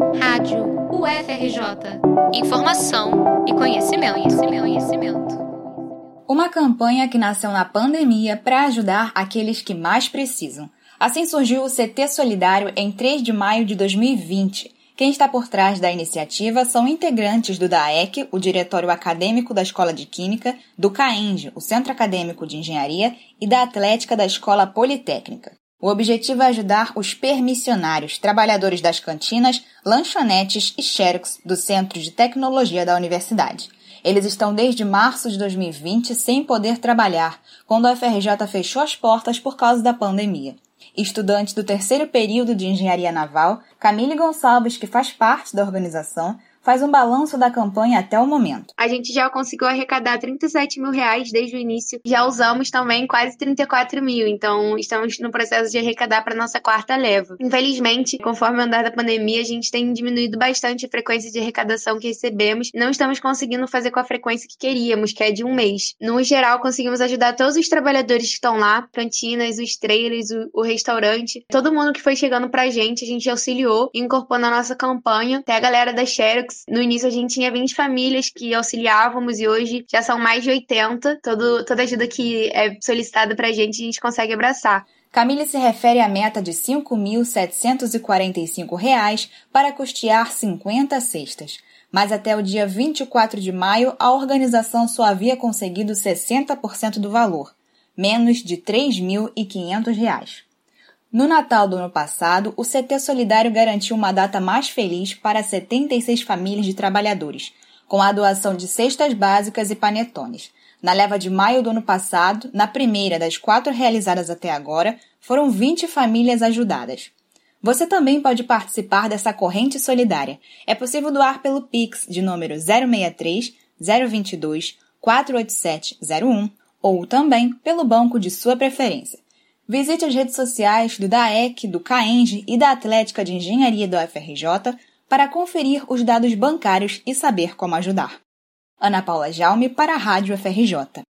Rádio UFRJ. Informação e conhecimento, conhecimento, conhecimento. Uma campanha que nasceu na pandemia para ajudar aqueles que mais precisam. Assim surgiu o CT Solidário em 3 de maio de 2020. Quem está por trás da iniciativa são integrantes do DAEC, o Diretório Acadêmico da Escola de Química, do CAENG, o Centro Acadêmico de Engenharia, e da Atlética da Escola Politécnica. O objetivo é ajudar os permissionários, trabalhadores das cantinas, lanchonetes e xerox do Centro de Tecnologia da Universidade. Eles estão desde março de 2020 sem poder trabalhar, quando a FRJ fechou as portas por causa da pandemia. Estudante do terceiro período de Engenharia Naval, Camille Gonçalves, que faz parte da organização, faz um balanço da campanha até o momento. A gente já conseguiu arrecadar 37 mil reais desde o início. Já usamos também quase 34 mil, então estamos no processo de arrecadar para nossa quarta leva. Infelizmente, conforme o andar da pandemia, a gente tem diminuído bastante a frequência de arrecadação que recebemos. Não estamos conseguindo fazer com a frequência que queríamos, que é de um mês. No geral, conseguimos ajudar todos os trabalhadores que estão lá, cantinas, os trailers, o, restaurante, todo mundo que foi chegando pra gente, a gente auxiliou e incorporou na nossa campanha. Até a galera da Xerox no início a gente tinha 20 famílias que auxiliávamos e hoje já são mais de 80. Todo, toda ajuda que é solicitada pra gente, a gente consegue abraçar. Camille se refere à meta de R$ 5.745 para custear 50 cestas. Mas até o dia 24 de maio, a organização só havia conseguido 60% do valor, menos de R$ 3.500. No Natal do ano passado, o CT Solidário garantiu uma data mais feliz para 76 famílias de trabalhadores, com a doação de cestas básicas e panetones. Na leva de maio do ano passado, na primeira das quatro realizadas até agora, foram 20 famílias ajudadas. Você também pode participar dessa corrente solidária. É possível doar pelo Pix de número 063 022 48701 ou também pelo banco de sua preferência. Visite as redes sociais do DAEC, do CAENG e da Atlética de Engenharia do FRJ para conferir os dados bancários e saber como ajudar. Ana Paula Jaume para a Rádio FRJ.